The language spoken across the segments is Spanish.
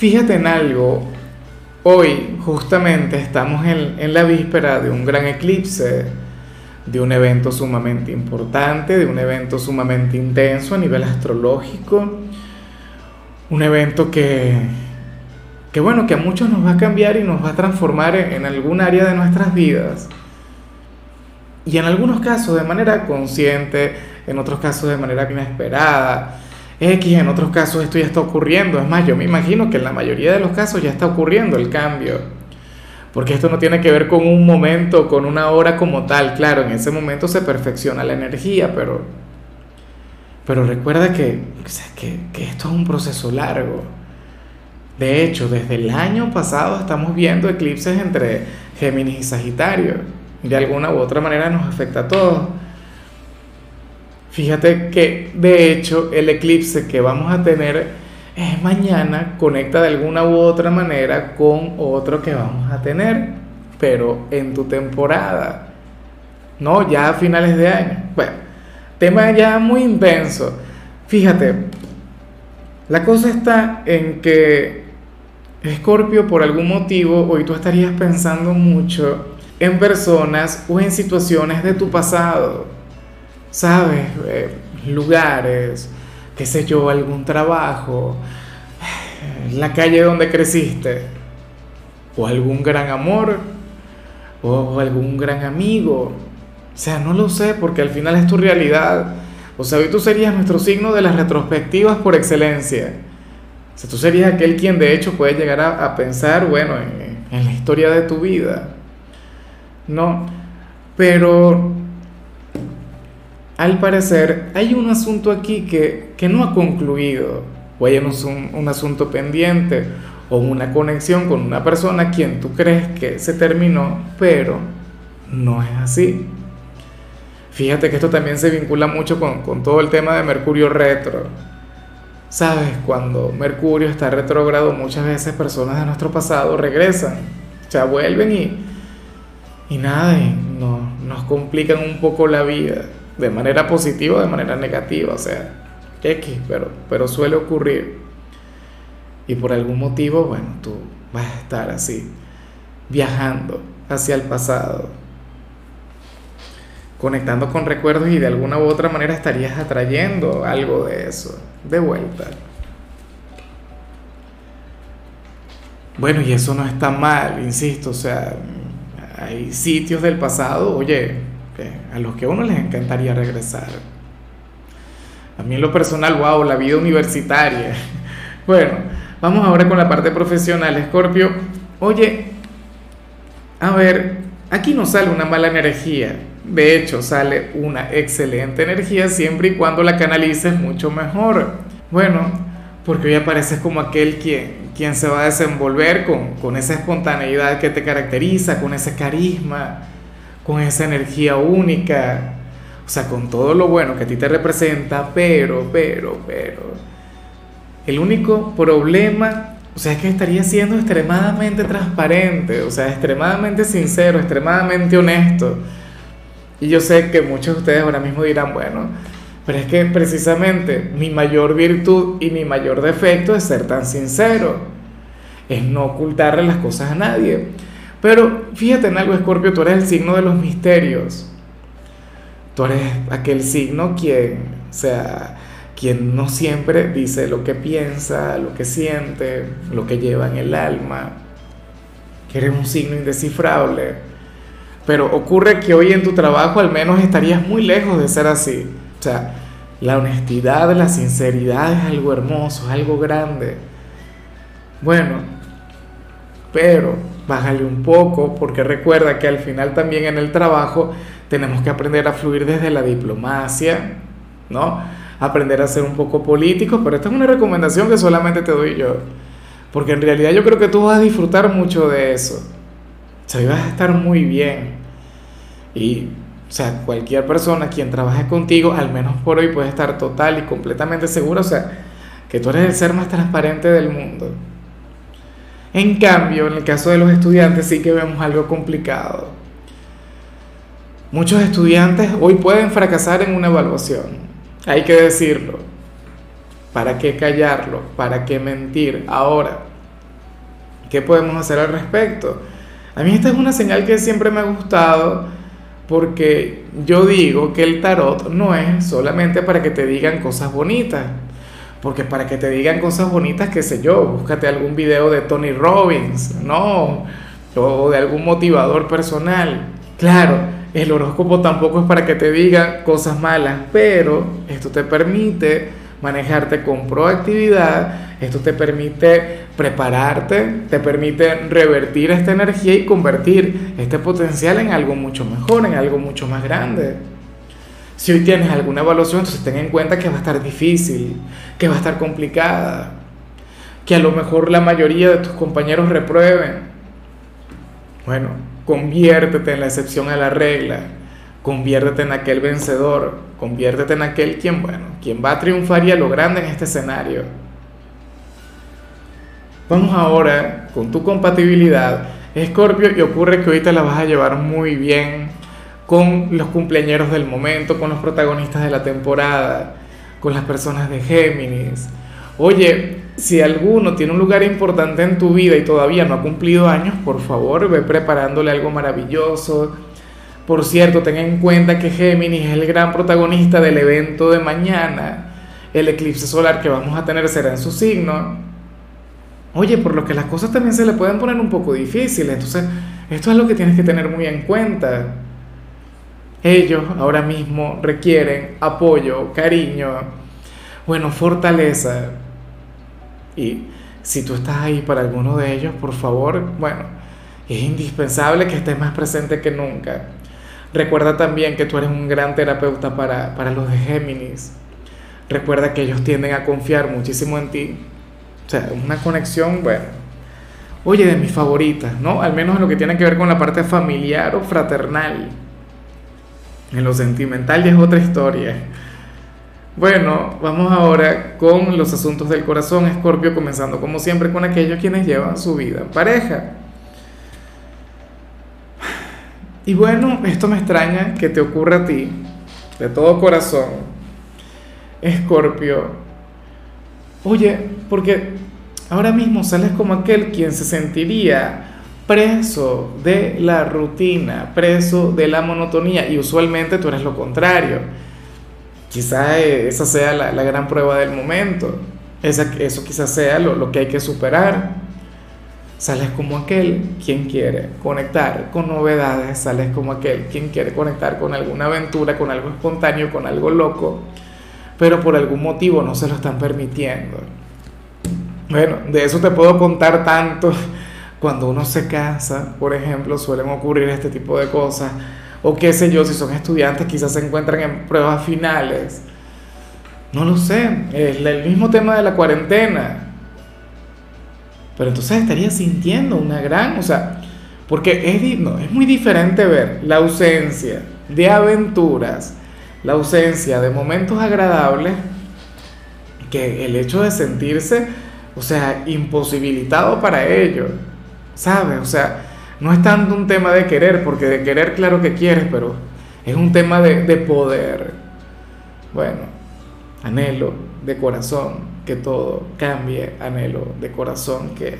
Fíjate en algo, hoy justamente estamos en, la víspera de un gran eclipse, de un evento sumamente importante, de un evento sumamente intenso a nivel astrológico, un evento que, que bueno, que a muchos nos va a cambiar y nos va a transformar en, en algún área de nuestras vidas. Y en algunos casos de manera consciente, en otros casos de manera inesperada X, en otros casos esto ya está ocurriendo. Es más, yo me imagino que en la mayoría de los casos ya está ocurriendo el cambio. Porque esto no tiene que ver con un momento, con una hora como tal. Claro, en ese momento se perfecciona la energía, pero, pero recuerda que, que, que esto es un proceso largo. De hecho, desde el año pasado estamos viendo eclipses entre Géminis y Sagitario. De alguna u otra manera nos afecta a todos. Fíjate que de hecho el eclipse que vamos a tener es mañana conecta de alguna u otra manera con otro que vamos a tener, pero en tu temporada, no ya a finales de año. Bueno, tema ya muy intenso. Fíjate, la cosa está en que Escorpio por algún motivo hoy tú estarías pensando mucho en personas o en situaciones de tu pasado ¿sabes? Eh, lugares, qué sé yo, algún trabajo, la calle donde creciste, o algún gran amor, o algún gran amigo. O sea, no lo sé porque al final es tu realidad. O sea, hoy tú serías nuestro signo de las retrospectivas por excelencia. O sea, tú serías aquel quien de hecho puede llegar a, pensar, bueno, en, en la historia de tu vida. No, pero al parecer hay un asunto aquí que, no ha concluido, o hay un, un, asunto pendiente, o una conexión con una persona a quien tú crees que se terminó, pero no es así. Fíjate que esto también se vincula mucho con, con todo el tema de Mercurio retro. Sabes, cuando Mercurio está retrógrado, muchas veces personas de nuestro pasado regresan, o vuelven y, y nada, y no, nos complican un poco la vida de manera positiva o de manera negativa, o sea, X, pero, pero suele ocurrir. Y por algún motivo, bueno, tú vas a estar así, viajando hacia el pasado, conectando con recuerdos y de alguna u otra manera estarías atrayendo algo de eso, de vuelta. Bueno, y eso no está mal, insisto, o sea, hay sitios del pasado, oye, a los que a uno les encantaría regresar. A mí lo personal, wow, la vida universitaria. Bueno, vamos ahora con la parte profesional, Scorpio. Oye, a ver, aquí no sale una mala energía. De hecho, sale una excelente energía siempre y cuando la canalices mucho mejor. Bueno, porque hoy apareces como aquel quien, quien se va a desenvolver con, con esa espontaneidad que te caracteriza, con ese carisma, con esa energía única, o sea, con todo lo bueno que a ti te representa, pero, pero, pero, el único problema, o sea, es que estaría siendo extremadamente transparente, o sea, extremadamente sincero, extremadamente honesto. Y yo sé que muchos de ustedes ahora mismo dirán, bueno, pero es que precisamente mi mayor virtud y mi mayor defecto es ser tan sincero, es no ocultarle las cosas a nadie. Pero fíjate en algo, Escorpio, tú eres el signo de los misterios. Tú eres aquel signo quien, o sea, quien no siempre dice lo que piensa, lo que siente, lo que lleva en el alma. Que eres un signo indescifrable. Pero ocurre que hoy en tu trabajo al menos estarías muy lejos de ser así. O sea, la honestidad, la sinceridad es algo hermoso, es algo grande. Bueno, pero bájale un poco, porque recuerda que al final también en el trabajo tenemos que aprender a fluir desde la diplomacia, ¿no? Aprender a ser un poco político, pero esta es una recomendación que solamente te doy yo. Porque en realidad yo creo que tú vas a disfrutar mucho de eso. O sea, vas a estar muy bien. Y, o sea, cualquier persona quien trabaje contigo, al menos por hoy, puede estar total y completamente segura, o sea, que tú eres el ser más transparente del mundo. En cambio, en el caso de los estudiantes sí que vemos algo complicado. Muchos estudiantes hoy pueden fracasar en una evaluación. Hay que decirlo. ¿Para qué callarlo? ¿Para qué mentir? Ahora, ¿qué podemos hacer al respecto? A mí esta es una señal que siempre me ha gustado porque yo digo que el tarot no es solamente para que te digan cosas bonitas. Porque para que te digan cosas bonitas, qué sé yo, búscate algún video de Tony Robbins, ¿no? O de algún motivador personal. Claro, el horóscopo tampoco es para que te diga cosas malas, pero esto te permite manejarte con proactividad, esto te permite prepararte, te permite revertir esta energía y convertir este potencial en algo mucho mejor, en algo mucho más grande. Si hoy tienes alguna evaluación, entonces ten en cuenta que va a estar difícil, que va a estar complicada, que a lo mejor la mayoría de tus compañeros reprueben. Bueno, conviértete en la excepción a la regla, conviértete en aquel vencedor, conviértete en aquel quien, bueno, quien va a triunfar y a lo grande en este escenario. Vamos ahora con tu compatibilidad, Escorpio, y ocurre que te la vas a llevar muy bien con los cumpleaños del momento, con los protagonistas de la temporada, con las personas de Géminis. Oye, si alguno tiene un lugar importante en tu vida y todavía no ha cumplido años, por favor, ve preparándole algo maravilloso. Por cierto, ten en cuenta que Géminis es el gran protagonista del evento de mañana. El eclipse solar que vamos a tener será en su signo. Oye, por lo que las cosas también se le pueden poner un poco difíciles. Entonces, esto es lo que tienes que tener muy en cuenta. Ellos ahora mismo requieren apoyo, cariño, bueno, fortaleza. Y si tú estás ahí para alguno de ellos, por favor, bueno, es indispensable que estés más presente que nunca. Recuerda también que tú eres un gran terapeuta para, para los de Géminis. Recuerda que ellos tienden a confiar muchísimo en ti. O sea, una conexión, bueno, oye, de mis favoritas, ¿no? Al menos en lo que tiene que ver con la parte familiar o fraternal. En lo sentimental ya es otra historia. Bueno, vamos ahora con los asuntos del corazón, Escorpio, comenzando como siempre con aquellos quienes llevan su vida en pareja. Y bueno, esto me extraña que te ocurra a ti, de todo corazón, Escorpio. Oye, porque ahora mismo sales como aquel quien se sentiría preso de la rutina, preso de la monotonía y usualmente tú eres lo contrario. Quizá esa sea la, gran prueba del momento, esa, eso quizás sea lo, lo que hay que superar. Sales como aquel quien quiere conectar con novedades, sales como aquel quien quiere conectar con alguna aventura, con algo espontáneo, con algo loco, pero por algún motivo no se lo están permitiendo. Bueno, de eso te puedo contar tanto cuando uno se casa, por ejemplo, suelen ocurrir este tipo de cosas. O qué sé yo, si son estudiantes, quizás se encuentran en pruebas finales. No lo sé, es el mismo tema de la cuarentena. Pero entonces estaría sintiendo una gran, o sea, porque es, muy diferente ver la ausencia de aventuras, la ausencia de momentos agradables, que el hecho de sentirse, o sea, imposibilitado para ello. ¿Sabes? O sea, no es tanto un tema de querer, porque de querer claro que quieres, pero es un tema de, de poder. Bueno, anhelo de corazón que todo cambie, anhelo de corazón que,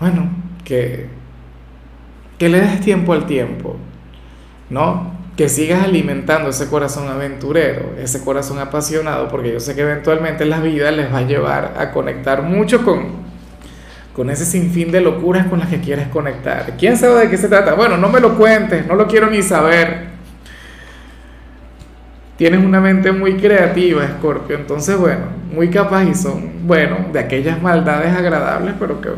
bueno, que, que le des tiempo al tiempo, ¿no? Que sigas alimentando ese corazón aventurero, ese corazón apasionado, porque yo sé que eventualmente la vida les va a llevar a conectar mucho con, con ese sinfín de locuras con las que quieres conectar. ¿Quién sabe de qué se trata? Bueno, no me lo cuentes, no lo quiero ni saber. Tienes una mente muy creativa, Scorpio, entonces bueno, muy capaz y son, bueno, de aquellas maldades agradables, pero que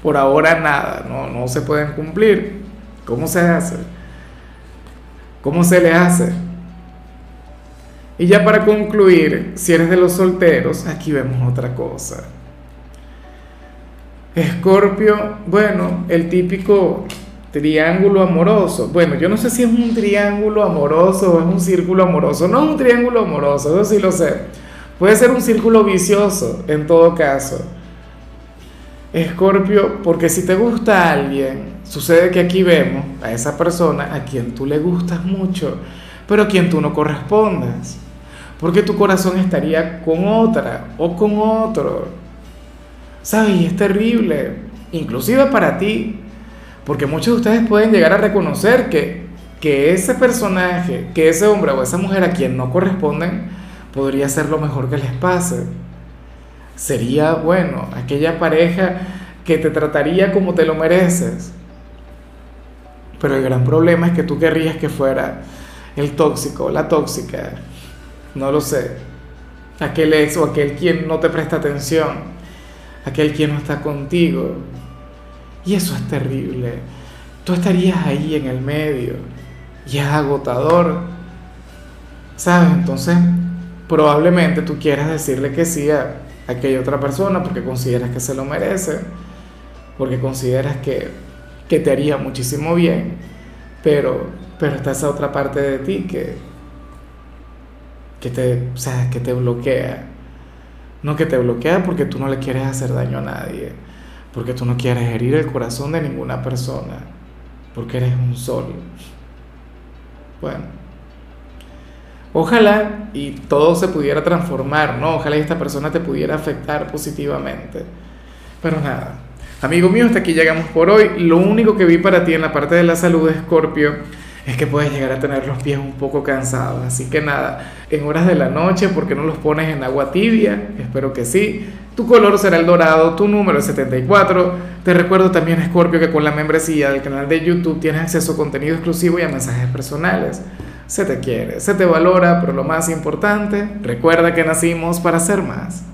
por ahora nada, no, no se pueden cumplir. ¿Cómo se hace? ¿Cómo se le hace? Y ya para concluir, si eres de los solteros, aquí vemos otra cosa. Escorpio, bueno, el típico triángulo amoroso. Bueno, yo no sé si es un triángulo amoroso o es un círculo amoroso. No es un triángulo amoroso, eso sí lo sé. Puede ser un círculo vicioso en todo caso. Escorpio, porque si te gusta alguien, sucede que aquí vemos a esa persona a quien tú le gustas mucho, pero a quien tú no correspondas. Porque tu corazón estaría con otra o con otro. ¿Sabes? Y es terrible, inclusive para ti, porque muchos de ustedes pueden llegar a reconocer que, que ese personaje, que ese hombre o esa mujer a quien no corresponden, podría ser lo mejor que les pase sería, bueno, aquella pareja que te trataría como te lo mereces. Pero el gran problema es que tú querrías que fuera el tóxico, la tóxica, no lo sé, aquel ex o aquel quien no te presta atención, aquel quien no está contigo. Y eso es terrible. Tú estarías ahí en el medio y es agotador. ¿Sabes? Entonces, probablemente tú quieras decirle que sí a aquella otra persona porque consideras que se lo merece, porque consideras que, que te haría muchísimo bien, pero, pero está esa otra parte de ti que, que, te, o sea, que te bloquea. No que te bloquea porque tú no le quieres hacer daño a nadie, porque tú no quieres herir el corazón de ninguna persona, porque eres un sol. Bueno. Ojalá y todo se pudiera transformar, ¿no? Ojalá esta persona te pudiera afectar positivamente. Pero nada, amigo mío, hasta aquí llegamos por hoy. Lo único que vi para ti en la parte de la salud, Escorpio, es que puedes llegar a tener los pies un poco cansados. Así que nada, en horas de la noche, ¿por qué no los pones en agua tibia? Espero que sí. Tu color será el dorado, tu número es 74. Te recuerdo también, Escorpio, que con la membresía del canal de YouTube tienes acceso a contenido exclusivo y a mensajes personales se te quiere, se te valora, pero lo más importante, recuerda que nacimos para ser más.